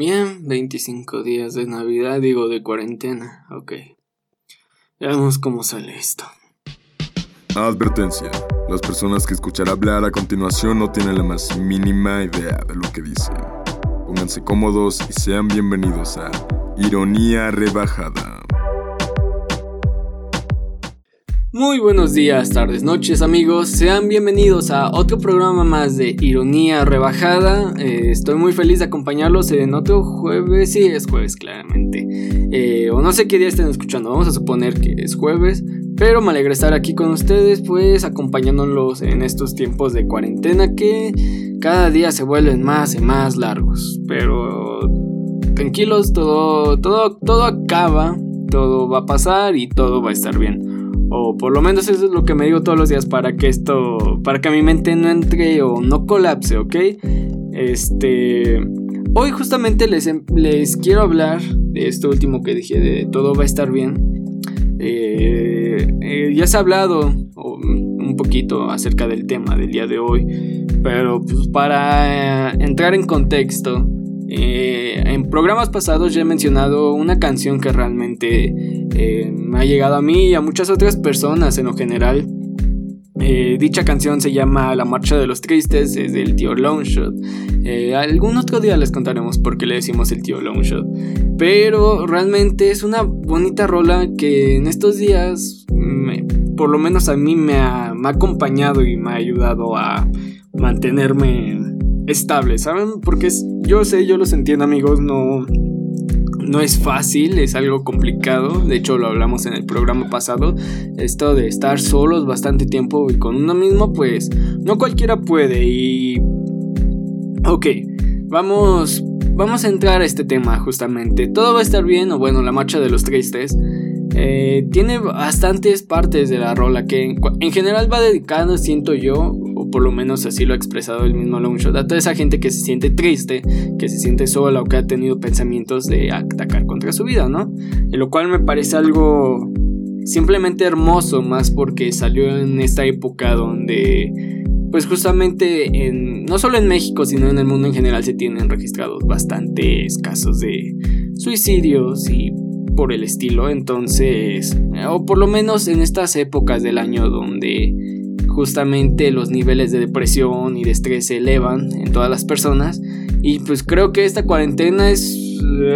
Bien, 25 días de Navidad, digo de cuarentena, ok. Veamos cómo sale esto. Advertencia. Las personas que escuchar hablar a continuación no tienen la más mínima idea de lo que dicen. Pónganse cómodos y sean bienvenidos a Ironía Rebajada. Muy buenos días, tardes, noches amigos, sean bienvenidos a otro programa más de Ironía Rebajada. Eh, estoy muy feliz de acompañarlos en otro jueves, sí es jueves claramente, eh, o no sé qué día estén escuchando, vamos a suponer que es jueves, pero me alegra estar aquí con ustedes pues acompañándolos en estos tiempos de cuarentena que cada día se vuelven más y más largos, pero tranquilos, todo, todo, todo acaba, todo va a pasar y todo va a estar bien. O por lo menos eso es lo que me digo todos los días para que esto, para que mi mente no entre o no colapse, ¿ok? Este... Hoy justamente les, em, les quiero hablar de esto último que dije, de todo va a estar bien. Eh, eh, ya se ha hablado un poquito acerca del tema del día de hoy, pero pues para entrar en contexto, eh, en programas pasados ya he mencionado una canción que realmente eh, me ha llegado a mí y a muchas otras personas en lo general. Eh, dicha canción se llama La Marcha de los Tristes, es del tío Longshot. algún otro día les contaremos por qué le decimos el tío Longshot. Pero realmente es una bonita rola que en estos días, por lo menos a mí me ha acompañado y me ha ayudado a mantenerme estable, ¿saben? Porque yo sé, yo los entiendo amigos, no, no es fácil, es algo complicado. De hecho, lo hablamos en el programa pasado. Esto de estar solos bastante tiempo y con uno mismo, pues no cualquiera puede. Y. Ok, vamos. Vamos a entrar a este tema justamente. Todo va a estar bien, o bueno, la marcha de los tristes. Eh, tiene bastantes partes de la rola que en, general va dedicado, siento yo, por lo menos así lo ha expresado el mismo Longshot, a toda esa gente que se siente triste, que se siente sola o que ha tenido pensamientos de atacar contra su vida, ¿no? En lo cual me parece algo simplemente hermoso, más porque salió en esta época donde, pues justamente en, no solo en México, sino en el mundo en general se tienen registrados bastantes casos de suicidios y por el estilo, entonces, o por lo menos en estas épocas del año donde justamente los niveles de depresión y de estrés se elevan en todas las personas. Y pues creo que esta cuarentena es,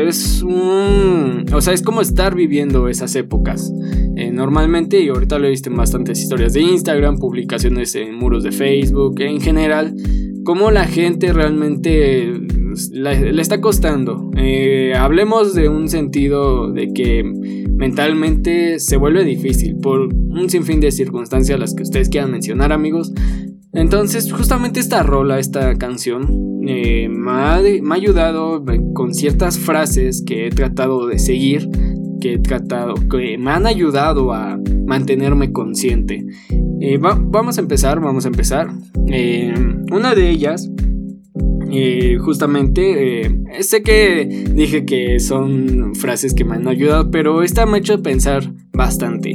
es un... O sea, es como estar viviendo esas épocas. Eh, normalmente, y ahorita lo he visto en bastantes historias de Instagram, publicaciones en muros de Facebook, en general, como la gente realmente le está costando. Eh, hablemos de un sentido de que mentalmente se vuelve difícil por un sinfín de circunstancias las que ustedes quieran mencionar amigos. Entonces justamente esta rola, esta canción, eh, me, ha, ayudado con ciertas frases que he tratado de seguir, que he tratado, que me han ayudado a mantenerme consciente. Eh, vamos a empezar, vamos a empezar. Eh, una de ellas y justamente, eh, sé que dije que son frases que me han ayudado, pero esta me ha hecho pensar bastante.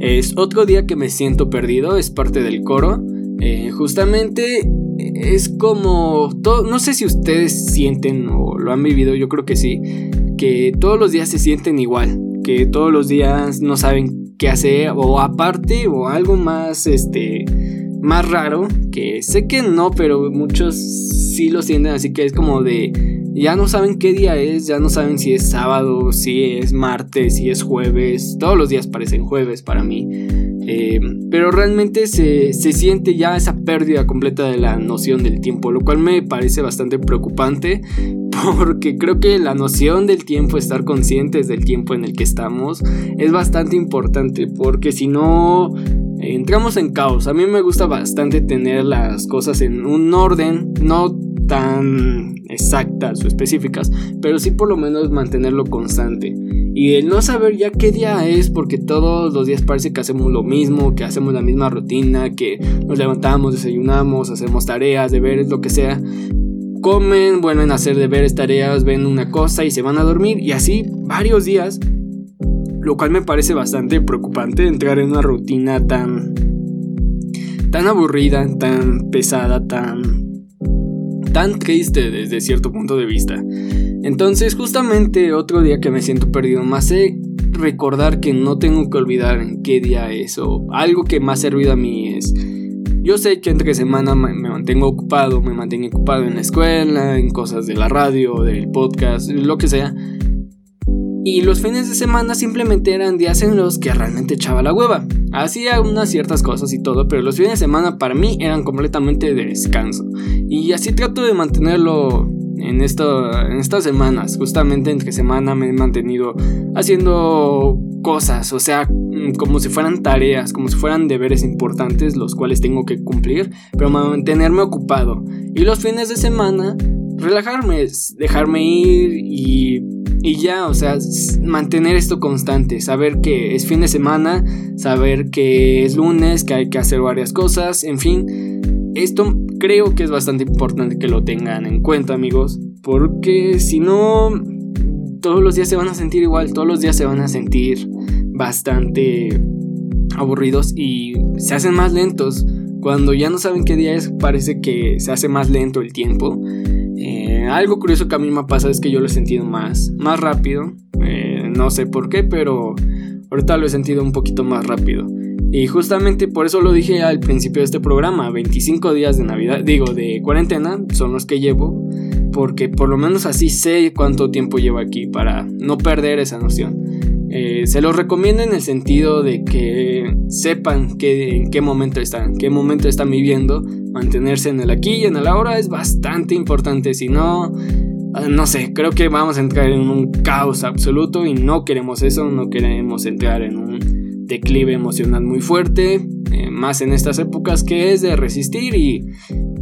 Es otro día que me siento perdido, es parte del coro. Eh, justamente es como, no sé si ustedes sienten o lo han vivido, yo creo que sí, que todos los días se sienten igual, que todos los días no saben qué hacer o aparte o algo más, este, más raro, que sé que no, pero muchos sí lo sienten, así que es como de, ya no saben qué día es, ya no saben si es sábado, si es martes, si es jueves, todos los días parecen jueves para mí. Eh, pero realmente se, se, siente ya esa pérdida completa de la noción del tiempo, lo cual me parece bastante preocupante porque creo que la noción del tiempo, estar conscientes del tiempo en el que estamos, es bastante importante porque si no entramos en caos. A mí me gusta bastante tener las cosas en un orden, no tan exactas o específicas, pero sí por lo menos mantenerlo constante. Y el no saber ya qué día es, porque todos los días parece que hacemos lo mismo, que hacemos la misma rutina, que nos levantamos, desayunamos, hacemos tareas, deberes, lo que sea. Comen, vuelven a hacer deberes, tareas, ven una cosa y se van a dormir. Y así varios días lo cual me parece bastante preocupante entrar en una rutina tan tan aburrida, tan pesada, tan tan triste desde cierto punto de vista. Entonces justamente otro día que me siento perdido, más sé recordar que no tengo que olvidar en qué día es o algo que me ha servido a mí es yo sé que entre semana me, mantengo ocupado, me mantengo ocupado en la escuela, en cosas de la radio, del podcast, lo que sea. Y los fines de semana simplemente eran días en los que realmente echaba la hueva. Hacía unas ciertas cosas y todo, pero los fines de semana para mí eran completamente de descanso. Y así trato de mantenerlo en, esto, en estas semanas. Justamente entre semana me he mantenido haciendo cosas, o sea, mm, como si fueran tareas, como si fueran deberes importantes los cuales tengo que cumplir, pero mantenerme ocupado. Y los fines de semana, relajarme, dejarme ir y, y ya, o sea, mantener esto constante, saber que es fin de semana, saber que es lunes, que hay que hacer varias cosas, en fin. Esto creo que es bastante importante que lo tengan en cuenta, amigos, porque si no, todos los días se van a sentir igual, todos los días se van a sentir bastante aburridos y se hacen más lentos. Cuando ya no saben qué día es, parece que se hace más lento el tiempo. Eh, algo curioso que a mí me ha pasado es que yo lo he sentido más, más rápido. Eh, no sé por qué, pero ahorita lo he sentido un poquito más rápido. Y justamente por eso lo dije al principio de este programa, 25 días de Navidad, digo, de cuarentena, son los que llevo, porque por lo menos así sé cuánto tiempo llevo aquí para no perder esa noción. Eh, se los recomiendo en el sentido de que sepan que, en qué momento están, qué momento están viviendo. Mantenerse en el aquí y en el ahora es bastante importante. Si no, ah, no sé, creo que vamos a entrar en un caos absoluto y no queremos eso, no queremos entrar en un declive emocional muy fuerte, eh, más en estas épocas que es de resistir y,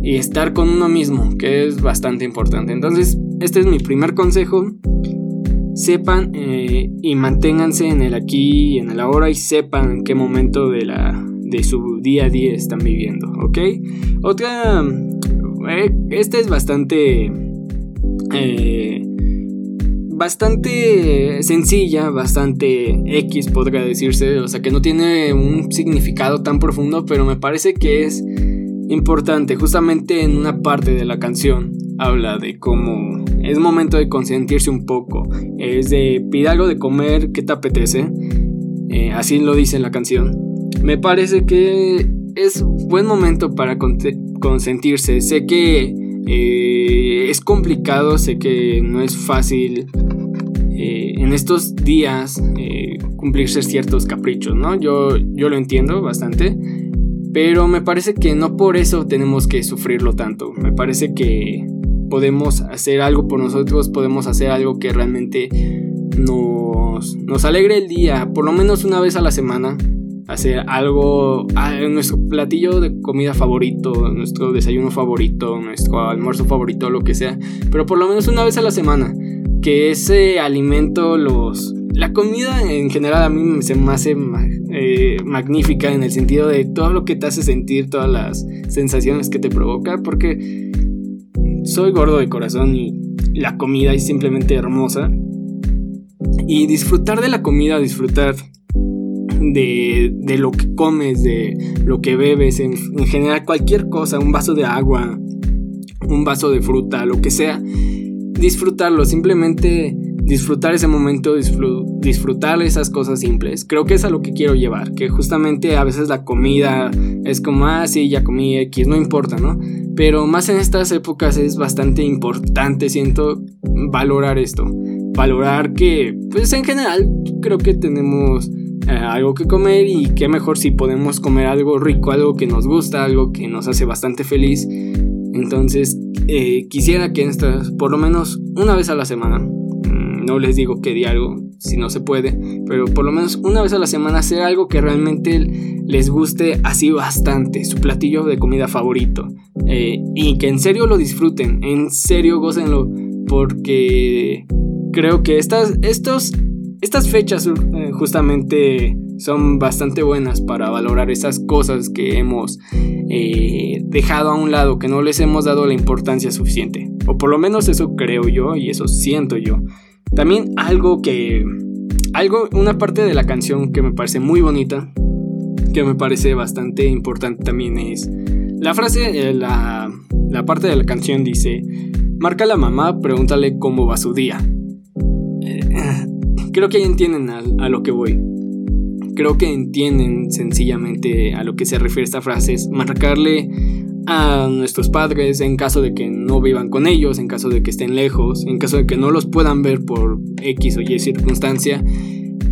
y estar con uno mismo, que es bastante importante. Entonces, este es mi primer consejo sepan eh, y manténganse en el aquí y en el ahora y sepan en qué momento de, la, de su día a día están viviendo, ¿ok? Otra, eh, esta es bastante, eh, bastante sencilla, bastante X podría decirse, o sea que no tiene un significado tan profundo, pero me parece que es importante, justamente en una parte de la canción habla de cómo es momento de consentirse un poco, es de pide algo de comer que te apetece, eh, así lo dice en la canción. Me parece que es buen momento para consentirse, sé que eh, es complicado, sé que no es fácil eh, en estos días cumplirse ciertos caprichos, ¿no? Yo, yo lo entiendo bastante. Pero me parece que no por eso tenemos que sufrirlo tanto. Me parece que podemos hacer algo por nosotros, podemos hacer algo que realmente nos, nos alegre el día, por lo menos una vez a la semana. Hacer algo, nuestro platillo de comida favorito, nuestro desayuno favorito, nuestro almuerzo favorito, lo que sea, pero por lo menos una vez a la semana. Que ese alimento los, la comida en general a mí me hace eh, magnífica en el sentido de todo lo que te hace sentir, todas las sensaciones que te provoca, porque soy gordo de corazón y la comida es simplemente hermosa. Y disfrutar de la comida, disfrutar de, de lo que comes, de lo que bebes, en, en general cualquier cosa, un vaso de agua, un vaso de fruta, lo que sea, disfrutarlo, simplemente disfrutar ese momento, disfrutar esas cosas simples. Creo que es a lo que quiero llevar, que justamente a veces la comida es como, ah, sí, ya comí X, no importa, ¿no? Pero más en estas épocas es bastante importante, siento, valorar esto. Valorar que, pues en general, creo que tenemos eh, algo que comer y qué mejor si podemos comer algo rico, algo que nos gusta, algo que nos hace bastante feliz. Entonces, eh, quisiera que estas, por lo menos una vez a la semana, no les digo que di algo si no se puede, pero por lo menos una vez a la semana hacer algo que realmente les guste así bastante, su platillo de comida favorito. Eh, y que en serio lo disfruten, en serio gócenlo, porque creo que estas, estos, estas fechas eh, justamente son bastante buenas para valorar esas cosas que hemos eh, dejado a un lado, que no les hemos dado la importancia suficiente. O por lo menos eso creo yo y eso siento yo. También algo que... Algo, una parte de la canción que me parece muy bonita, que me parece bastante importante también es... La frase, eh, la, la parte de la canción dice, marca a la mamá, pregúntale cómo va su día. Eh, creo que entienden a, a, lo que voy. Creo que entienden sencillamente a lo que se refiere esta frase. Es marcarle a nuestros padres en caso de que no vivan con ellos, en caso de que estén lejos, en caso de que no los puedan ver por X o Y circunstancia,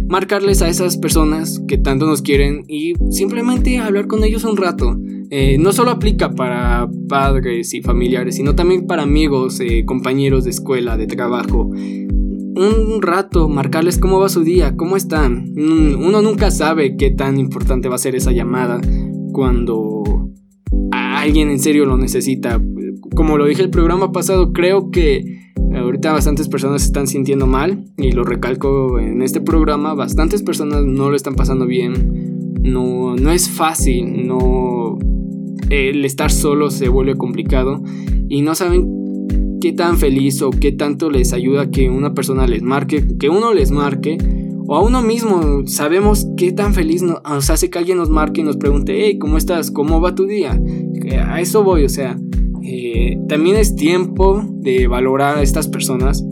marcarles a esas personas que tanto nos quieren y simplemente hablar con ellos un rato. Eh, no solo aplica para padres y familiares, sino también para amigos, eh, compañeros de escuela, de trabajo. Un rato, marcarles cómo va su día, cómo están. Uno nunca sabe qué tan importante va a ser esa llamada cuando alguien en serio lo necesita. Como lo dije el programa pasado, creo que ahorita bastantes personas se están sintiendo mal y lo recalco en este programa, bastantes personas no lo están pasando bien. No, no es fácil, no el estar solo se vuelve complicado y no saben qué tan feliz o qué tanto les ayuda que una persona les marque, que uno les marque o a uno mismo sabemos qué tan feliz nos hace que alguien nos marque y nos pregunte, hey, ¿cómo estás? ¿Cómo va tu día? A eso voy, o sea, eh, también es tiempo de valorar a estas personas,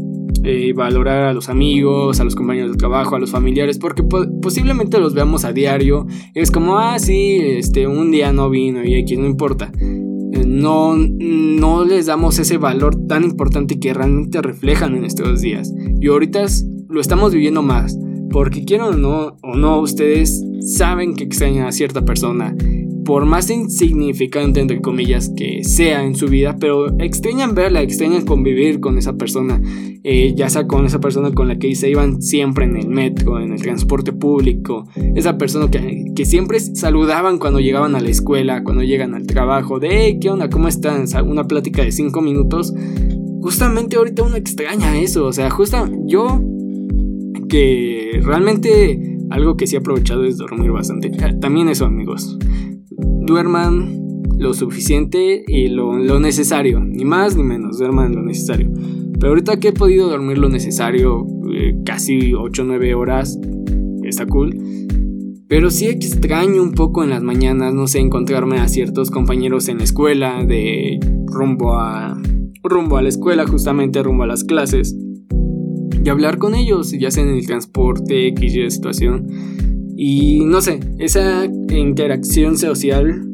eh, valorar a los amigos, a los compañeros de trabajo, a los familiares, porque posiblemente los veamos a diario. Es como, ah, sí, este, un día no vino y aquí no importa. Eh, no, no les damos ese valor tan importante que realmente reflejan en estos días. Y ahorita lo estamos viviendo más. Porque quiero o no, o no, ustedes saben que extrañan a cierta persona. Por más insignificante, entre comillas, que sea en su vida, pero extrañan verla, extrañan convivir con esa persona. Eh, ya sea con esa persona con la que se iban siempre en el metro, en el transporte público. Esa persona que, que siempre saludaban cuando llegaban a la escuela, cuando llegan al trabajo. De, hey, ¿qué onda? ¿Cómo están? Una plática de cinco minutos. Justamente ahorita uno extraña eso. O sea, justo yo que realmente algo que sí he aprovechado es dormir bastante. Ah, también eso, amigos. Duerman lo suficiente y lo, necesario. Ni más ni menos, duerman lo necesario. Pero ahorita que he podido dormir lo necesario, eh, casi 8 o 9 horas, está cool. Pero sí extraño un poco en las mañanas, no sé, encontrarme a ciertos compañeros en la escuela, de rumbo a, rumbo a la escuela, justamente rumbo a las clases y hablar con ellos, ya sea en el transporte, X situación. Y no sé, esa interacción social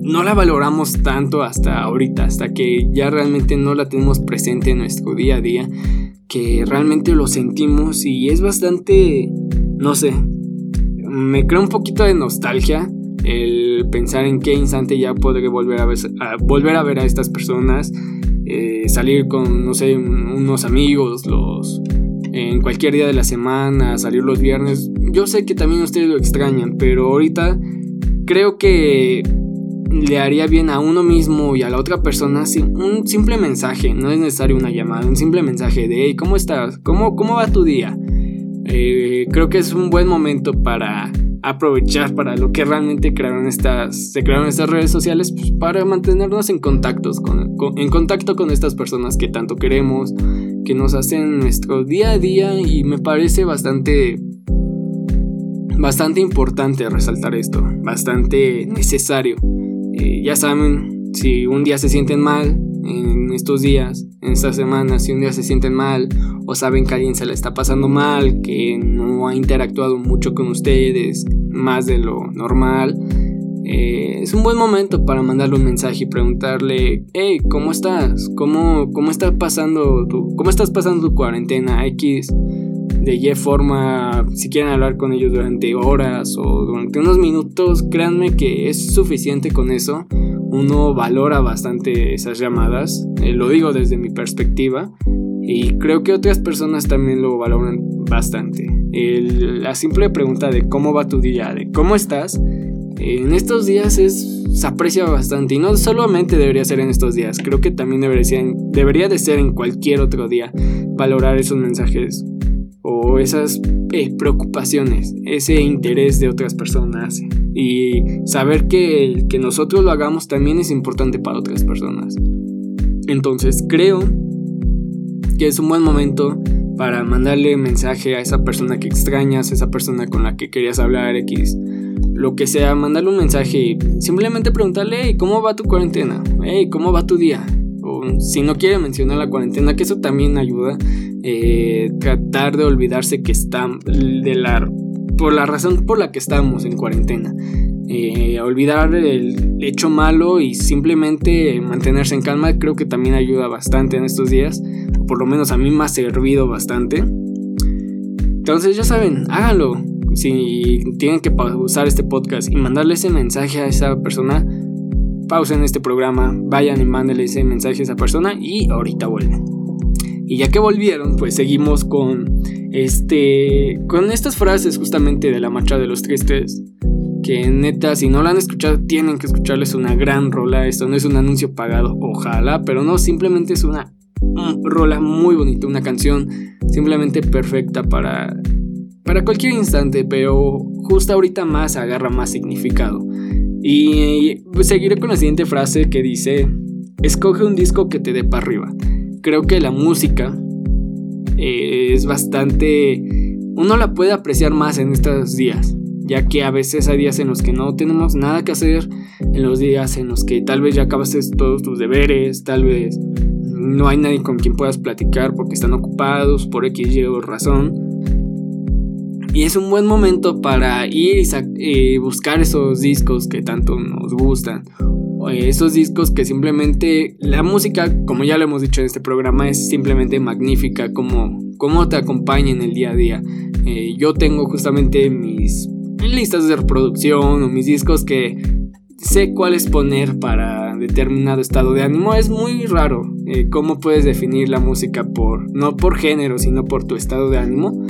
no la valoramos tanto hasta ahorita, hasta que ya realmente no la tenemos presente en nuestro día a día, que realmente lo sentimos y es bastante, no sé, me crea un poquito de nostalgia el pensar en qué instante ya podré volver a ver a, volver a, ver a estas personas, eh, salir con, no sé, unos amigos, los en cualquier día de la semana, salir los viernes. Yo sé que también ustedes lo extrañan, pero ahorita creo que le haría bien a uno mismo y a la otra persona un simple mensaje, no es necesario una llamada, un simple mensaje de, hey, ¿cómo estás? ¿Cómo, cómo va tu día? Eh, creo que es un buen momento para aprovechar para lo que realmente crearon estas, se crearon estas redes sociales pues, para mantenernos en, contactos con, en contacto con estas personas que tanto queremos, que nos hacen nuestro día a día y me parece bastante bastante importante resaltar esto, bastante necesario. Eh, ya saben, si un día se sienten mal en estos días, en estas semanas, si un día se sienten mal o saben que alguien se le está pasando mal, que no ha interactuado mucho con ustedes, más de lo normal, eh, es un buen momento para mandarle un mensaje y preguntarle, hey, ¿cómo estás? ¿Cómo, cómo, está pasando tu, ¿Cómo estás pasando tu cuarentena X? De Y forma, si quieren hablar con ellos durante horas o durante unos minutos, créanme que es suficiente con eso. Uno valora bastante esas llamadas, eh, lo digo desde mi perspectiva. Y creo que otras personas también lo valoran bastante. la simple pregunta de cómo va tu día, de cómo estás, en estos días es, se aprecia bastante. Y no solamente debería ser en estos días, creo que también debería, de ser en cualquier otro día. Valorar esos mensajes o esas eh, preocupaciones, ese interés de otras personas. Y saber que el que nosotros lo hagamos también es importante para otras personas. Entonces creo que es un buen momento para mandarle mensaje a esa persona que extrañas, a esa persona con la que querías hablar, X, lo que sea, mandarle un mensaje y simplemente preguntarle, ¿cómo va tu cuarentena? Hey, ¿cómo va tu día? O si no quiere mencionar la cuarentena, que eso también ayuda, eh, tratar de olvidarse que está de la, por la razón por la que estamos en cuarentena. Eh, olvidar el hecho malo y simplemente mantenerse en calma creo que también ayuda bastante en estos días, por lo menos a mí me ha servido bastante. Entonces ya saben, háganlo. Si tienen que pausar este podcast y mandarle ese mensaje a esa persona, pausen este programa, vayan y mándenle ese mensaje a esa persona y ahorita vuelven. Y ya que volvieron, pues seguimos con este con estas frases justamente de la marcha de los tristes que neta si no la han escuchado tienen que escucharles una gran rola, esto no es un anuncio pagado, ojalá, pero no, simplemente es una rola muy bonita, una canción simplemente perfecta para para cualquier instante, pero justo ahorita más agarra más significado. Y seguiré con la siguiente frase que dice, escoge un disco que te dé para arriba. Creo que la música eh, es bastante... Uno la puede apreciar más en estos días, ya que a veces hay días en los que no tenemos nada que hacer, en los días en los que tal vez ya acabaste todos tus deberes, tal vez no hay nadie con quien puedas platicar porque están ocupados por X y o razón. Y es un buen momento para ir y buscar esos discos que tanto nos gustan. Esos discos que simplemente la música, como ya lo hemos dicho en este programa, es simplemente magnífica, como, como te acompaña en el día a día. Eh, yo tengo justamente mis listas de reproducción o mis discos que sé cuáles poner para determinado estado de ánimo. Es muy raro eh, cómo puedes definir la música por, no por género, sino por tu estado de ánimo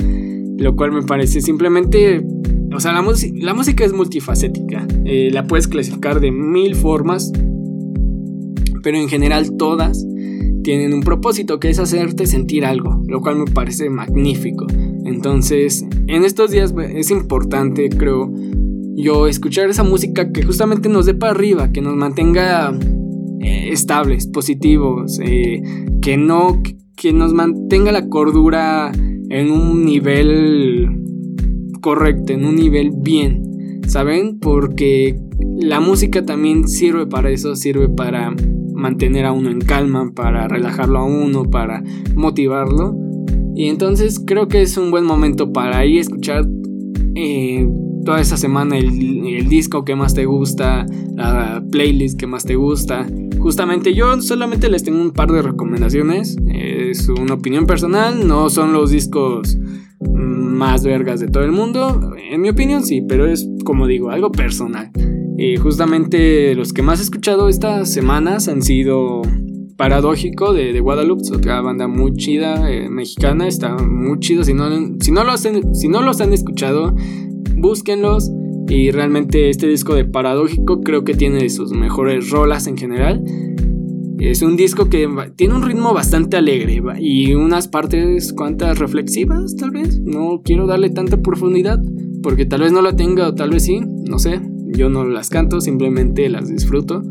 lo cual me parece simplemente, o sea, la, la música es multifacética, eh, la puedes clasificar de mil formas, pero en general todas tienen un propósito que es hacerte sentir algo, lo cual me parece magnífico. Entonces, en estos días es importante, creo, yo escuchar esa música que justamente nos dé para arriba, que nos mantenga eh, estables, positivos, eh, que no, que nos mantenga la cordura en un nivel correcto, en un nivel bien, ¿saben? Porque la música también sirve para eso, sirve para mantener a uno en calma, para relajarlo a uno, para motivarlo. Y entonces creo que es un buen momento para ir a escuchar eh, toda esa semana el, disco que más te gusta, la playlist que más te gusta. Justamente yo solamente les tengo un par de recomendaciones. Es una opinión personal, no son los discos más vergas de todo el mundo. En mi opinión sí, pero es como digo, algo personal. justamente los que más he escuchado estas semanas han sido Paradójico de, de Guadalupe, otra banda muy chida, eh, mexicana, está muy chido. Si no, si, no los si no los han escuchado, búsquenlos. Y realmente este disco de Paradójico creo que tiene sus mejores rolas en general. Es un disco que tiene un ritmo bastante alegre y unas partes cuantas reflexivas tal vez. No quiero darle tanta profundidad porque tal vez no la tenga o tal vez sí, no sé. Yo no las canto, simplemente las disfruto.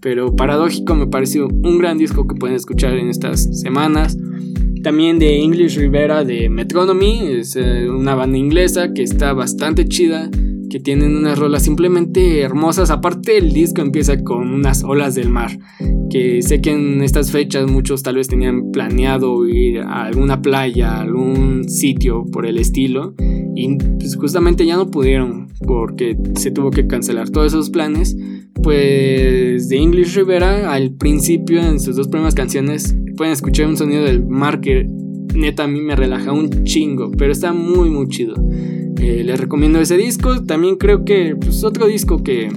Pero Paradójico me pareció un gran disco que pueden escuchar en estas semanas. También de English Rivera de Metronomy, es eh, una banda inglesa que está bastante chida, que tienen unas rolas simplemente hermosas. Aparte el disco empieza con unas olas del mar, que sé que en estas fechas muchos tal vez tenían planeado ir a alguna playa, a algún sitio por el estilo, y pues justamente ya no pudieron porque se tuvo que cancelar todos esos planes. Pues de English Rivera al principio en sus dos primeras canciones pueden escuchar un sonido del mar que neta a mí me relaja un chingo, pero está muy muy chido. Les recomiendo ese disco. También creo que pues, otro disco que,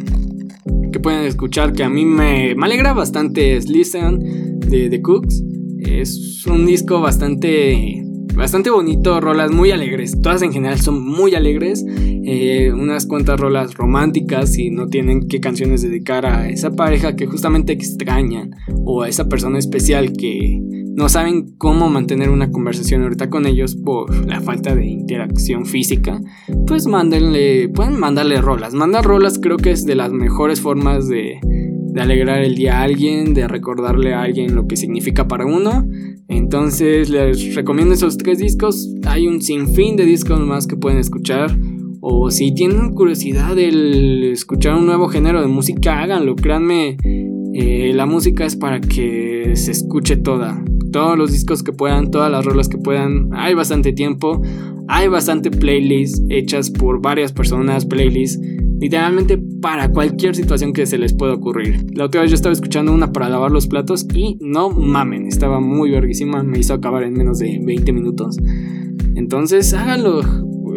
que pueden escuchar que a mí me, me alegra bastante es Listen de The Cooks. Es un disco bastante bastante bonito, rolas muy alegres. Todas en general son muy alegres. Eh, unas cuantas rolas románticas y no tienen qué canciones dedicar a esa pareja que justamente extrañan o a esa persona especial que no saben cómo mantener una conversación ahorita con ellos por la falta de interacción física, pues mándenle, pueden mandarle rolas. Mandar rolas creo que es de las mejores formas de, alegrar el día a alguien, de recordarle a alguien lo que significa para uno. Entonces les recomiendo esos tres discos. Hay un sinfín de discos más que pueden escuchar. O si tienen curiosidad de escuchar un nuevo género de música, háganlo. Créanme, Eh, la música es para que se escuche toda, todos los discos que puedan, todas las rolas que puedan. Hay bastante tiempo, hay bastante playlists hechas por varias personas, playlists literalmente para cualquier situación que se les pueda ocurrir. La otra vez yo estaba escuchando una para lavar los platos y no mamen, estaba muy verguísima, me hizo acabar en menos de 20 minutos. Entonces háganlo,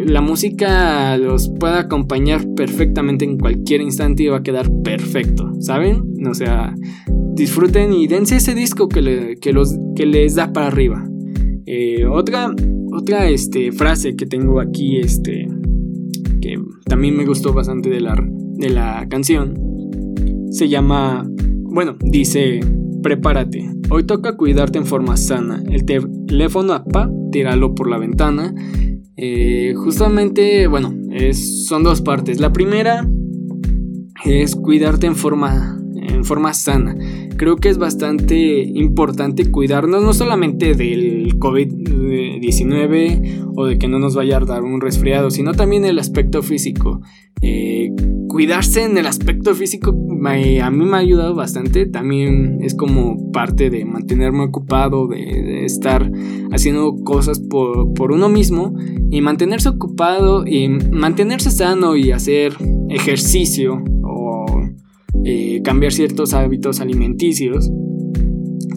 la música los puede acompañar perfectamente en cualquier instante y va a quedar perfecto, ¿saben? O sea, disfruten y dense ese disco que, que les da para arriba. Eh, otra otra este, frase que tengo aquí, este, que también me gustó bastante de la, de la canción, se llama, bueno, dice, prepárate, hoy toca cuidarte en forma sana, el teléfono apa, tíralo por la ventana. Eh, justamente, bueno, es, son dos partes. La primera es cuidarte en forma, en forma sana creo que es bastante importante cuidarnos no solamente del COVID-19 o de que no nos vaya a dar un resfriado, sino también el aspecto físico. Eh, cuidarse en el aspecto físico a mí me ha ayudado bastante. También es como parte de mantenerme ocupado, de, estar haciendo cosas por, por, uno mismo y mantenerse ocupado y mantenerse sano y hacer ejercicio eh, cambiar ciertos hábitos alimenticios,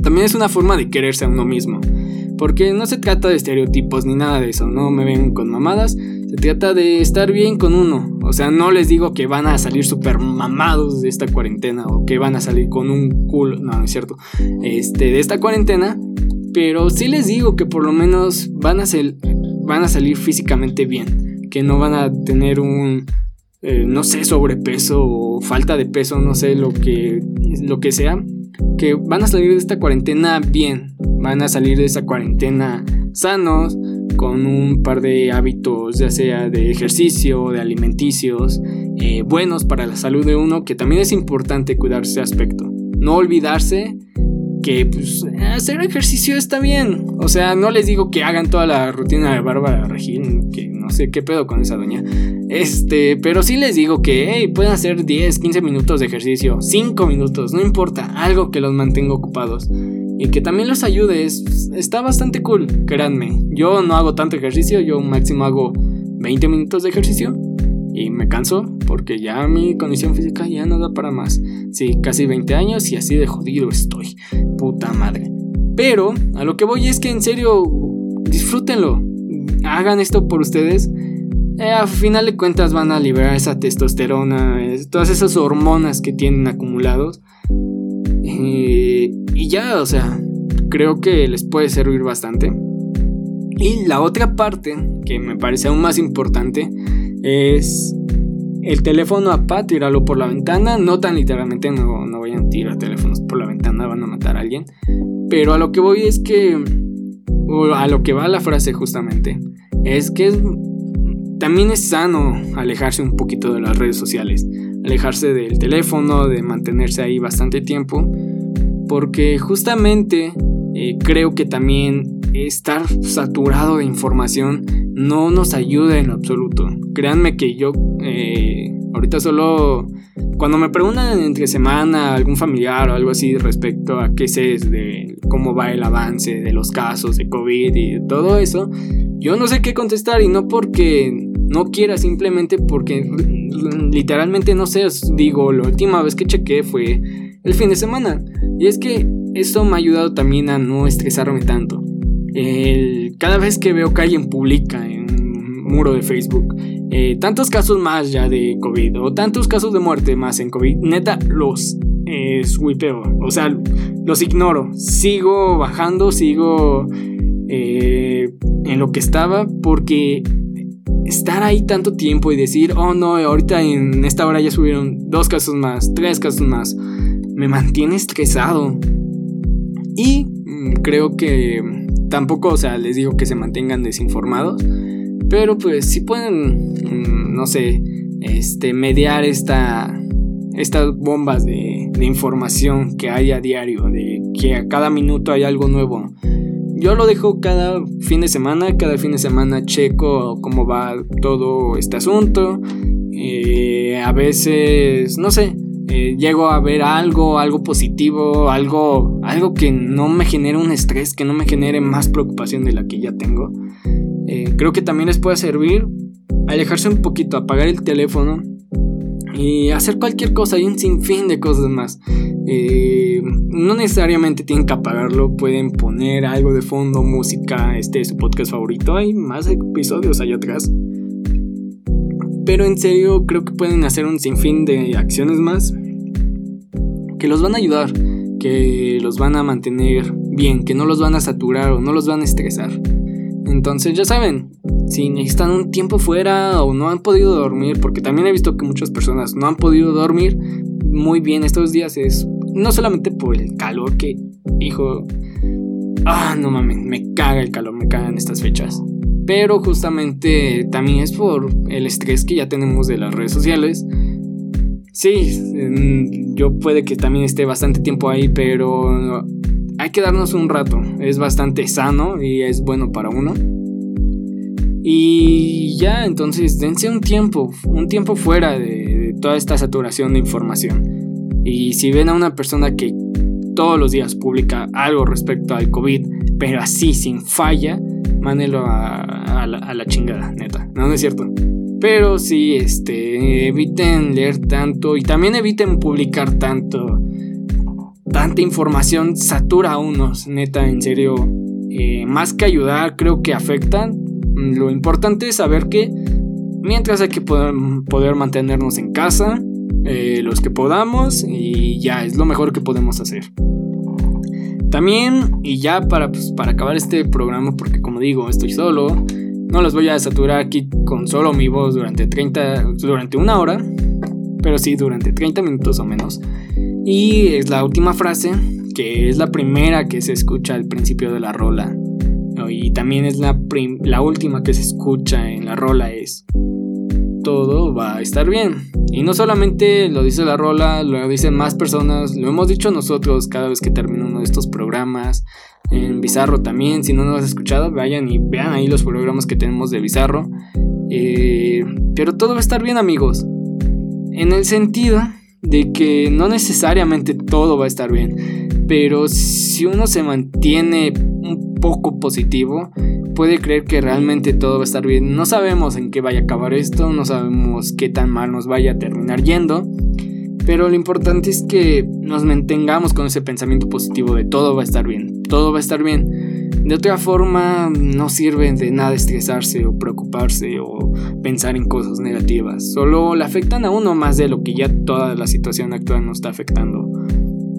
también es una forma de quererse a uno mismo. Porque no se trata de estereotipos ni nada de eso, no me ven con mamadas, se trata de estar bien con uno. O sea, no les digo que van a salir súper mamados de esta cuarentena o que van a salir con un culo, no, no es cierto, este, de esta cuarentena, pero sí les digo que por lo menos van a, van a salir físicamente bien, que no van a tener un, eh, no sé, sobrepeso o falta de peso, no sé, lo que, lo que sea, que van a salir de esta cuarentena bien, van a salir de esta cuarentena sanos, con un par de hábitos, ya sea de ejercicio, de alimenticios, eh, buenos para la salud de uno, que también es importante cuidar ese aspecto. No olvidarse que pues, hacer ejercicio está bien. O sea, no les digo que hagan toda la rutina de Bárbara Regil, que no sé qué pedo con esa doña. Este, pero sí les digo que pueden hacer 10, 15 minutos de ejercicio, 5 minutos, no importa, algo que los mantenga ocupados. Y que también los ayude, está bastante cool, créanme. Yo no hago tanto ejercicio, yo máximo hago 20 minutos de ejercicio y me canso porque ya mi condición física ya no da para más. Sí, casi 20 años y así de jodido estoy. Puta madre. Pero a lo que voy es que en serio, disfrútenlo. Hagan esto por ustedes. Eh, a final de cuentas van a liberar esa testosterona, todas esas hormonas que tienen acumulados. Eh, y ya, o sea, creo que les puede servir bastante. Y la otra parte, que me parece aún más importante, es el teléfono a tíralo por la ventana. No tan literalmente, no, no vayan a tirar teléfonos por la ventana, van a matar a alguien. Pero a lo que voy es que, a lo que va la frase justamente, es que también es sano alejarse un poquito de las redes sociales, alejarse del teléfono, de mantenerse ahí bastante tiempo, porque justamente eh, creo que también estar saturado de información no nos ayuda en absoluto. Créanme que yo eh, ahorita solo cuando me preguntan entre semana algún familiar o algo así respecto a qué sé de cómo va el avance de los casos de COVID y todo eso, yo no sé qué contestar y no porque no quiera, simplemente porque literalmente no sé, digo, la última vez que chequé fue el fin de semana. Y es que eso me ha ayudado también a no estresarme tanto. cada vez que veo que alguien publica muro de Facebook eh, tantos casos más ya de COVID o tantos casos de muerte más en COVID, neta los eh, o sea, los ignoro. Sigo bajando, sigo eh, en lo que estaba porque estar ahí tanto tiempo y decir, oh no, ahorita en esta hora ya subieron dos casos más, tres casos más, me mantiene estresado. Y mm, creo que tampoco, o sea, les digo que se mantengan desinformados, pero pues si pueden, mm, no sé, este, mediar esta, estas bombas de, de información que hay a diario, de que a cada minuto hay algo nuevo. Yo lo dejo cada fin de semana, cada fin de semana checo cómo va todo este asunto. Eh, a veces, no sé, eh, llego a ver algo, algo positivo, algo, algo que no me genere un estrés, que no me genere más preocupación de la que ya tengo. Eh, creo que también les puede servir alejarse un poquito, apagar el teléfono y hacer cualquier cosa, hay un sinfín de cosas más. Eh, no necesariamente tienen que apagarlo, pueden poner algo de fondo, música, este es su podcast favorito, hay más episodios allá atrás. Pero en serio creo que pueden hacer un sinfín de acciones más que los van a ayudar, que los van a mantener bien, que no los van a saturar o no los van a estresar. Entonces ya saben, si necesitan un tiempo fuera o no han podido dormir, porque también he visto que muchas personas no han podido dormir muy bien estos días, es no solamente por el calor que, hijo, ah, no mames, me caga el calor, me cagan estas fechas. Pero justamente también es por el estrés que ya tenemos de las redes sociales. Sí, yo puede que también esté bastante tiempo ahí, pero hay que darnos un rato. Es bastante sano y es bueno para uno. Y ya, entonces dense un tiempo, un tiempo fuera de, toda esta saturación de información. Y si ven a una persona que todos los días publica algo respecto al COVID, pero así sin falla, mándelo a, la, chingada, neta. No, no es cierto. Pero sí, este, eviten leer tanto y también eviten publicar tanto. Tanta información satura a unos, neta, en serio. Eh, más que ayudar, creo que afectan Mm, lo importante es saber que mientras hay que poder, mantenernos en casa, eh, los que podamos, y ya es lo mejor que podemos hacer. También, y ya para, pues, para acabar este programa, porque como digo, estoy solo, no los voy a saturar aquí con solo mi voz durante 30, durante una hora, pero sí durante 30 minutos o menos. Y es la última frase, que es la primera que se escucha al principio de la rola y también es la, la última que se escucha en la rola es todo va a estar bien. Y no solamente lo dice la rola, lo dicen más personas, lo hemos dicho nosotros cada vez que termino uno de estos programas. En Bizarro también, si no nos has escuchado, vayan y vean ahí los programas que tenemos de Bizarro. Eh, pero todo va a estar bien amigos. En el sentido de que no necesariamente todo va a estar bien. Pero si uno se mantiene poco positivo, puede creer que realmente todo va a estar bien. No sabemos en qué vaya a acabar esto, no sabemos qué tan mal nos vaya a terminar yendo, pero lo importante es que nos mantengamos con ese pensamiento positivo de todo va a estar bien, todo va a estar bien. De otra forma, no sirve de nada estresarse o preocuparse o pensar en cosas negativas. Solo le afectan a uno más de lo que ya toda la situación actual nos está afectando.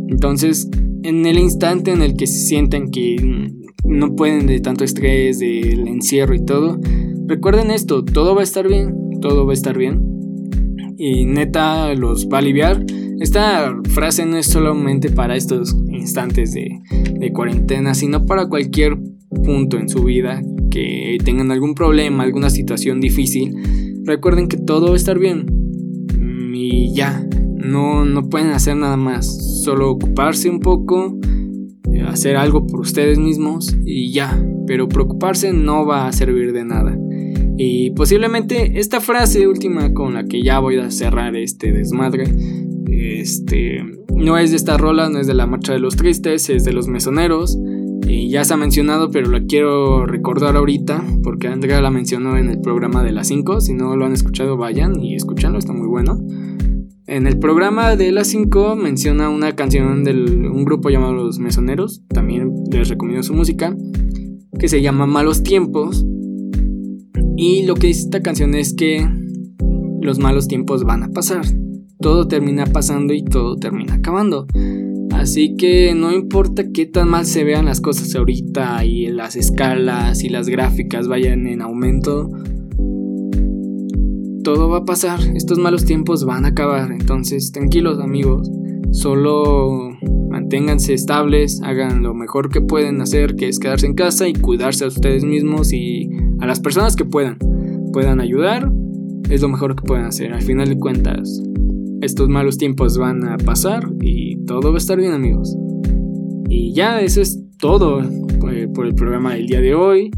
Entonces, en el instante en el que se sienten que no pueden de tanto estrés, del encierro y todo, recuerden esto, todo va a estar bien, todo va a estar bien. Y neta los va a aliviar. Esta frase no es solamente para estos instantes de, cuarentena, sino para cualquier punto en su vida que tengan algún problema, alguna situación difícil. Recuerden que todo va a estar bien. Y ya, no, no pueden hacer nada más, solo ocuparse un poco, hacer algo por ustedes mismos y ya, pero preocuparse no va a servir de nada. Y posiblemente esta frase última con la que ya voy a cerrar este desmadre, este, no es de esta rola, no es de la Marcha de los Tristes, es de los Mesoneros. Y ya se ha mencionado, pero la quiero recordar ahorita, porque Andrea la mencionó en el programa de las 5. Si no lo han escuchado, vayan y escúchanlo, está muy bueno. En el programa de las 5 menciona una canción de un grupo llamado Los Mesoneros, también les recomiendo su música, que se llama Malos Tiempos. Y lo que dice esta canción es que los malos tiempos van a pasar, todo termina pasando y todo termina acabando. Así que no importa qué tan mal se vean las cosas ahorita y las escalas y las gráficas vayan en aumento, todo va a pasar, estos malos tiempos van a acabar, entonces tranquilos amigos, solo manténganse estables, hagan lo mejor que pueden hacer, que es quedarse en casa y cuidarse a ustedes mismos y a las personas que puedan, puedan ayudar, es lo mejor que pueden hacer, al final de cuentas, estos malos tiempos van a pasar y todo va a estar bien amigos. Y ya, eso es todo eh, por el programa del día de hoy.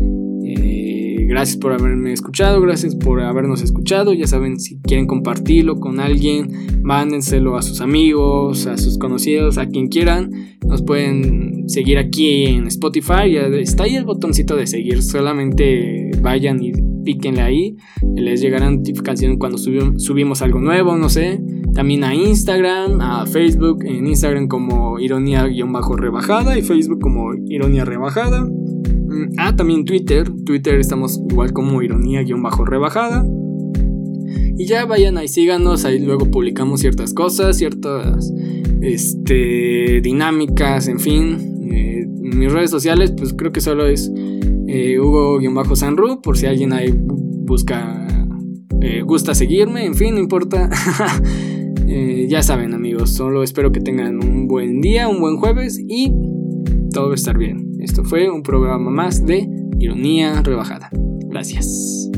Eh, gracias por haberme escuchado, gracias por habernos escuchado. Ya saben, si quieren compartirlo con alguien, mándenselo a sus amigos, a sus conocidos, a quien quieran. Nos pueden seguir aquí en Spotify. Está ahí el botoncito de seguir. Solamente vayan y píquenle ahí. Les llegará notificación cuando subimos algo nuevo, no sé. También a Instagram, a Facebook, en Instagram como ironía-rebajada y Facebook como ironía rebajada. Mm, ah, también Twitter. Twitter estamos igual como ironía-rebajada. Y ya vayan ahí, síganos, ahí luego publicamos ciertas cosas, ciertas este, dinámicas, en fin. Eh, mis redes sociales, pues creo que solo es eh, Hugo-Sanru, por si alguien ahí busca, eh, gusta seguirme, en fin, no importa. ya saben amigos, solo espero que tengan un buen día, un buen jueves y todo va a estar bien. Esto fue un programa más de Ironía Rebajada. Gracias.